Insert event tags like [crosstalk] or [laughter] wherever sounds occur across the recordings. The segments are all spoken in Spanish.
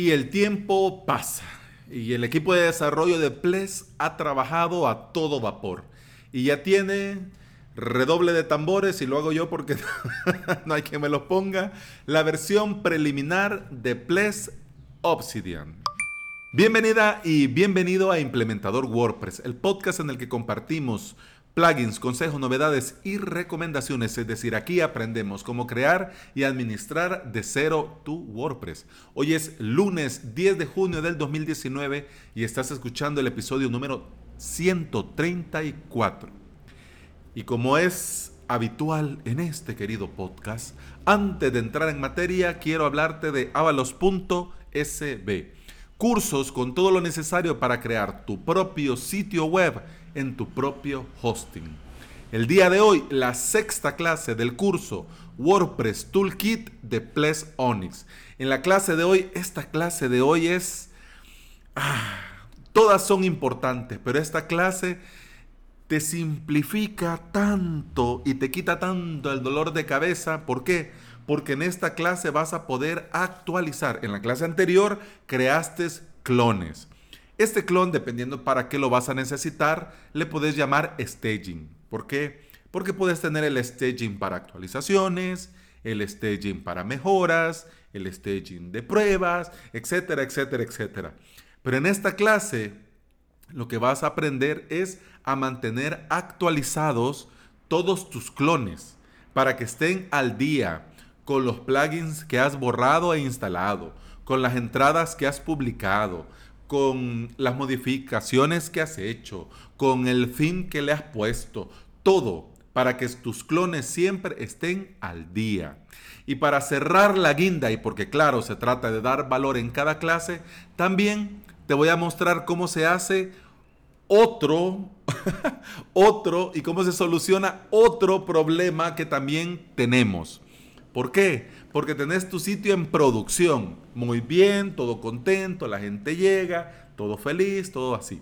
Y el tiempo pasa. Y el equipo de desarrollo de PLES ha trabajado a todo vapor. Y ya tiene redoble de tambores, y lo hago yo porque [laughs] no hay quien me lo ponga, la versión preliminar de PLES Obsidian. Bienvenida y bienvenido a Implementador WordPress, el podcast en el que compartimos plugins, consejos, novedades y recomendaciones. Es decir, aquí aprendemos cómo crear y administrar de cero tu WordPress. Hoy es lunes 10 de junio del 2019 y estás escuchando el episodio número 134. Y como es habitual en este querido podcast, antes de entrar en materia, quiero hablarte de avalos.sb cursos con todo lo necesario para crear tu propio sitio web en tu propio hosting. El día de hoy, la sexta clase del curso WordPress Toolkit de Ples Onyx. En la clase de hoy, esta clase de hoy es... Ah, todas son importantes, pero esta clase te simplifica tanto y te quita tanto el dolor de cabeza. ¿Por qué? porque en esta clase vas a poder actualizar. En la clase anterior creaste clones. Este clon, dependiendo para qué lo vas a necesitar, le puedes llamar staging. ¿Por qué? Porque puedes tener el staging para actualizaciones, el staging para mejoras, el staging de pruebas, etcétera, etcétera, etcétera. Pero en esta clase lo que vas a aprender es a mantener actualizados todos tus clones para que estén al día, con los plugins que has borrado e instalado, con las entradas que has publicado, con las modificaciones que has hecho, con el fin que le has puesto, todo para que tus clones siempre estén al día. Y para cerrar la guinda, y porque claro, se trata de dar valor en cada clase, también te voy a mostrar cómo se hace otro, [laughs] otro, y cómo se soluciona otro problema que también tenemos. ¿Por qué? Porque tenés tu sitio en producción. Muy bien, todo contento, la gente llega, todo feliz, todo así.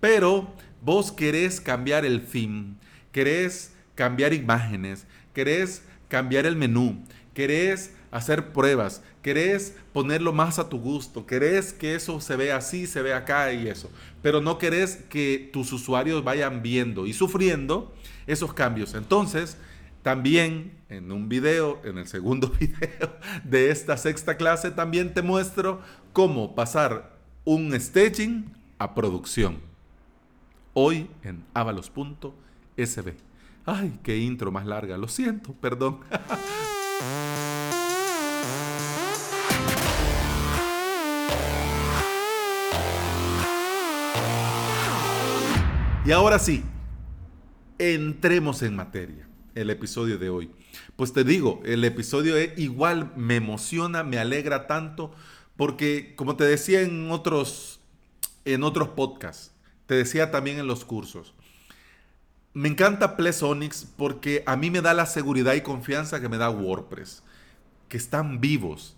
Pero vos querés cambiar el fin, querés cambiar imágenes, querés cambiar el menú, querés hacer pruebas, querés ponerlo más a tu gusto, querés que eso se vea así, se vea acá y eso, pero no querés que tus usuarios vayan viendo y sufriendo esos cambios. Entonces, también en un video, en el segundo [laughs] video de esta sexta clase, también te muestro cómo pasar un staging a producción. Hoy en avalos.sb. Ay, qué intro más larga, lo siento, perdón. [laughs] y ahora sí, entremos en materia el episodio de hoy. Pues te digo, el episodio es, igual me emociona, me alegra tanto, porque como te decía en otros, en otros podcasts, te decía también en los cursos, me encanta Plesonics porque a mí me da la seguridad y confianza que me da WordPress, que están vivos,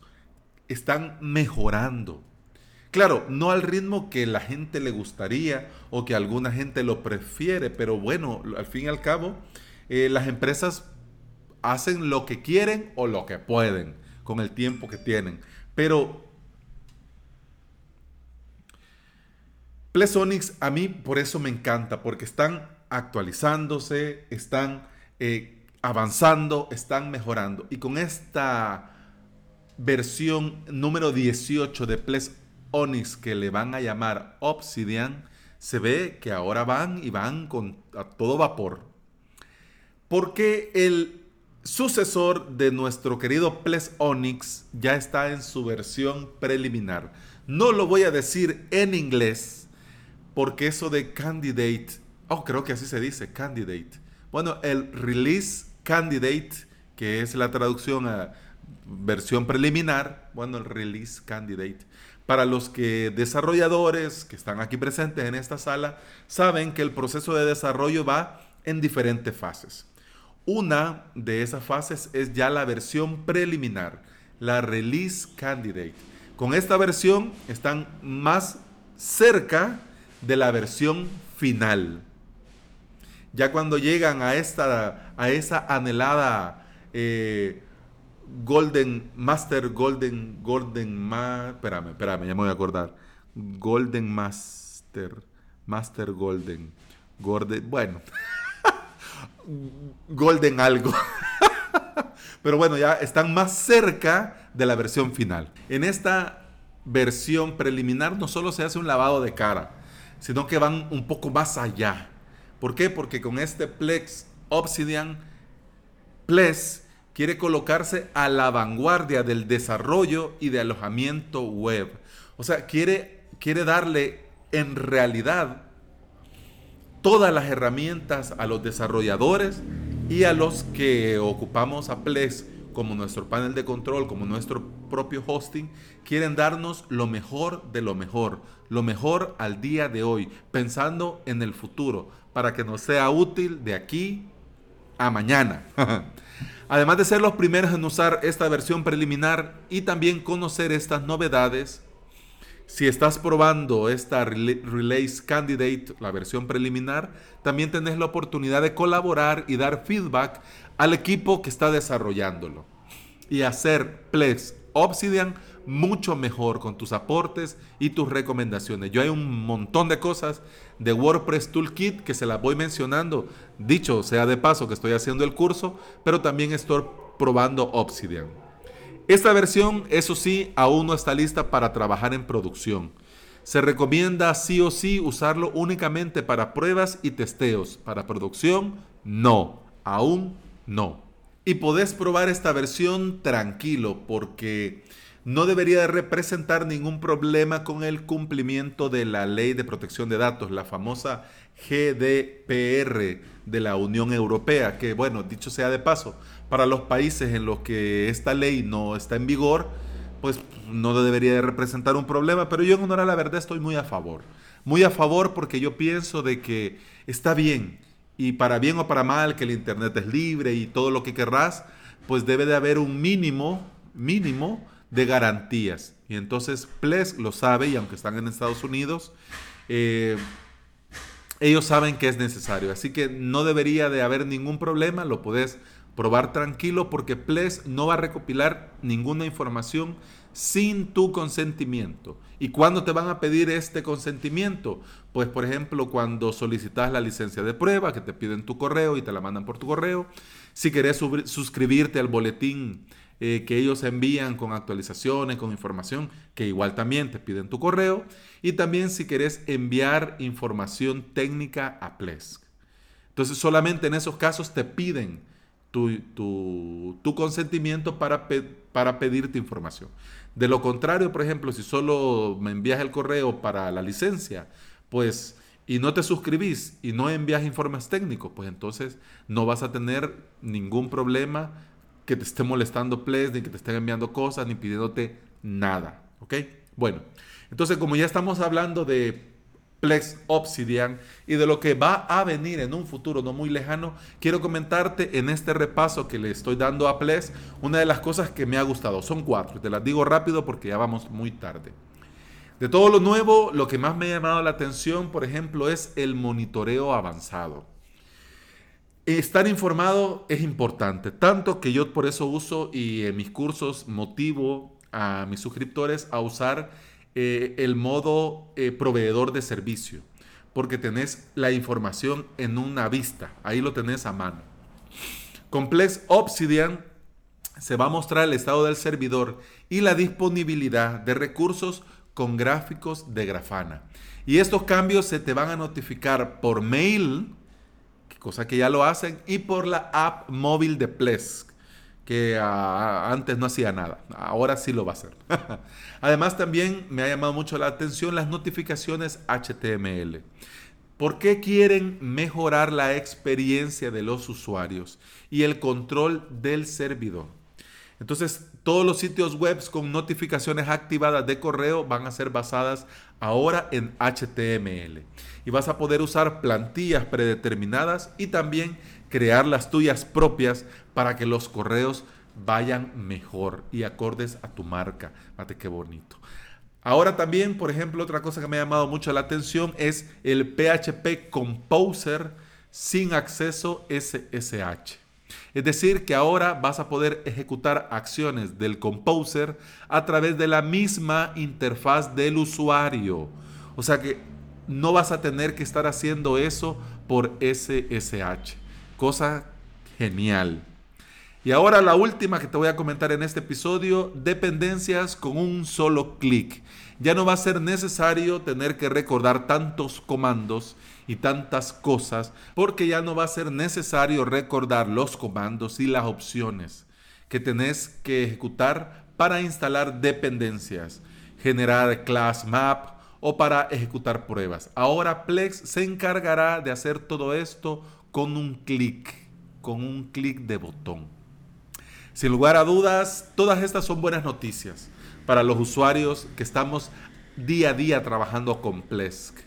están mejorando. Claro, no al ritmo que la gente le gustaría o que alguna gente lo prefiere, pero bueno, al fin y al cabo, eh, las empresas hacen lo que quieren o lo que pueden con el tiempo que tienen. Pero Plesonics a mí por eso me encanta, porque están actualizándose, están eh, avanzando, están mejorando. Y con esta versión número 18 de Plesonics que le van a llamar Obsidian, se ve que ahora van y van con a todo vapor. Porque el sucesor de nuestro querido Ples Onyx ya está en su versión preliminar. No lo voy a decir en inglés porque eso de candidate, oh creo que así se dice, candidate. Bueno, el release candidate, que es la traducción a versión preliminar, bueno, el release candidate. Para los que desarrolladores que están aquí presentes en esta sala saben que el proceso de desarrollo va en diferentes fases. Una de esas fases es ya la versión preliminar, la release candidate. Con esta versión están más cerca de la versión final. Ya cuando llegan a, esta, a esa anhelada eh, Golden Master, Golden, Golden Ma, espérame, espérame, ya me voy a acordar. Golden Master, Master Golden, Golden, bueno, [laughs] Golden algo. [laughs] Pero bueno, ya están más cerca de la versión final. En esta versión preliminar no solo se hace un lavado de cara, sino que van un poco más allá. ¿Por qué? Porque con este Plex Obsidian, Plex quiere colocarse a la vanguardia del desarrollo y de alojamiento web. O sea, quiere, quiere darle en realidad todas las herramientas a los desarrolladores y a los que ocupamos a Plex como nuestro panel de control, como nuestro propio hosting, quieren darnos lo mejor de lo mejor, lo mejor al día de hoy, pensando en el futuro, para que nos sea útil de aquí a mañana. [laughs] Además de ser los primeros en usar esta versión preliminar y también conocer estas novedades, si estás probando esta Release Candidate, la versión preliminar, también tenés la oportunidad de colaborar y dar feedback al equipo que está desarrollándolo y hacer Plex Obsidian mucho mejor con tus aportes y tus recomendaciones. Yo hay un montón de cosas de WordPress Toolkit que se las voy mencionando. Dicho sea de paso que estoy haciendo el curso, pero también estoy probando Obsidian. Esta versión, eso sí, aún no está lista para trabajar en producción. Se recomienda sí o sí usarlo únicamente para pruebas y testeos. Para producción, no. Aún no. Y podés probar esta versión tranquilo porque no debería de representar ningún problema con el cumplimiento de la ley de protección de datos, la famosa GDPR de la Unión Europea, que bueno, dicho sea de paso, para los países en los que esta ley no está en vigor, pues no debería de representar un problema, pero yo en honor a la verdad estoy muy a favor. Muy a favor porque yo pienso de que está bien y para bien o para mal que el Internet es libre y todo lo que querrás, pues debe de haber un mínimo, mínimo de garantías. Y entonces Ples lo sabe y aunque están en Estados Unidos, eh, ellos saben que es necesario. Así que no debería de haber ningún problema, lo puedes probar tranquilo porque Ples no va a recopilar ninguna información sin tu consentimiento. ¿Y cuándo te van a pedir este consentimiento? Pues por ejemplo cuando solicitas la licencia de prueba, que te piden tu correo y te la mandan por tu correo. Si querés suscribirte al boletín eh, que ellos envían con actualizaciones, con información, que igual también te piden tu correo. Y también si querés enviar información técnica a Plesk. Entonces solamente en esos casos te piden tu, tu, consentimiento para, para pedirte información. De lo contrario, por ejemplo, si solo me envías el correo para la licencia, pues y no te suscribís y no envías informes técnicos, pues entonces no vas a tener ningún problema que te esté molestando Ples, ni que te estén enviando cosas, ni pidiéndote nada. ¿Ok? Bueno, entonces como ya estamos hablando de Plex Obsidian y de lo que va a venir en un futuro no muy lejano, quiero comentarte en este repaso que le estoy dando a Plex una de las cosas que me ha gustado. Son cuatro, te las digo rápido porque ya vamos muy tarde. De todo lo nuevo, lo que más me ha llamado la atención, por ejemplo, es el monitoreo avanzado. Estar informado es importante, tanto que yo por eso uso y en mis cursos motivo a mis suscriptores a usar eh, el modo eh, proveedor de servicio, porque tenés la información en una vista, ahí lo tenés a mano. Complex Obsidian se va a mostrar el estado del servidor y la disponibilidad de recursos con gráficos de Grafana. Y estos cambios se te van a notificar por mail, cosa que ya lo hacen, y por la app móvil de Plesk que ah, antes no hacía nada. Ahora sí lo va a hacer. [laughs] Además también me ha llamado mucho la atención las notificaciones HTML. ¿Por qué quieren mejorar la experiencia de los usuarios y el control del servidor? Entonces, todos los sitios web con notificaciones activadas de correo van a ser basadas ahora en HTML. Y vas a poder usar plantillas predeterminadas y también crear las tuyas propias para que los correos vayan mejor y acordes a tu marca. Mate qué bonito. Ahora también, por ejemplo, otra cosa que me ha llamado mucho la atención es el PHP Composer sin acceso SSH. Es decir, que ahora vas a poder ejecutar acciones del Composer a través de la misma interfaz del usuario. O sea que no vas a tener que estar haciendo eso por SSH. Cosa genial. Y ahora la última que te voy a comentar en este episodio, dependencias con un solo clic. Ya no va a ser necesario tener que recordar tantos comandos y tantas cosas, porque ya no va a ser necesario recordar los comandos y las opciones que tenés que ejecutar para instalar dependencias, generar class map o para ejecutar pruebas. Ahora Plex se encargará de hacer todo esto con un clic, con un clic de botón. Sin lugar a dudas, todas estas son buenas noticias para los usuarios que estamos día a día trabajando con Plesk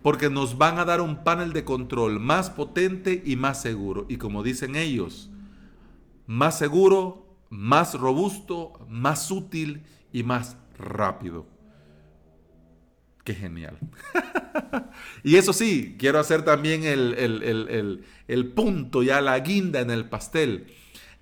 porque nos van a dar un panel de control más potente y más seguro. Y como dicen ellos, más seguro, más robusto, más útil y más rápido. Qué genial. [laughs] y eso sí, quiero hacer también el, el, punto, ya la guinda en el pastel.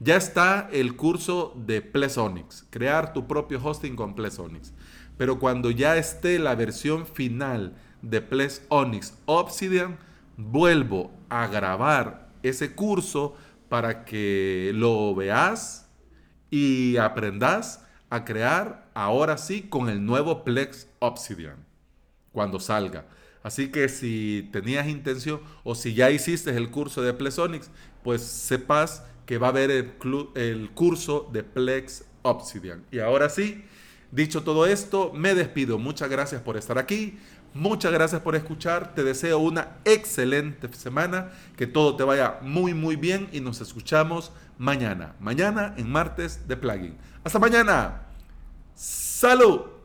Ya está el curso de Plesonics, crear tu propio hosting con Plesonics. Pero cuando ya esté la versión final de Ples Onyx Obsidian, vuelvo a grabar ese curso para que lo veas y aprendas a crear ahora sí con el nuevo Plex Obsidian cuando salga. Así que si tenías intención o si ya hiciste el curso de Onyx, pues sepas que va a haber el, curso de Plex Obsidian. Y ahora sí, dicho todo esto, me despido. Muchas gracias por estar aquí. Muchas gracias por escuchar. Te deseo una excelente semana. Que todo te vaya muy, muy bien. Y nos escuchamos mañana. Mañana en martes de plugin. Hasta mañana. Salud.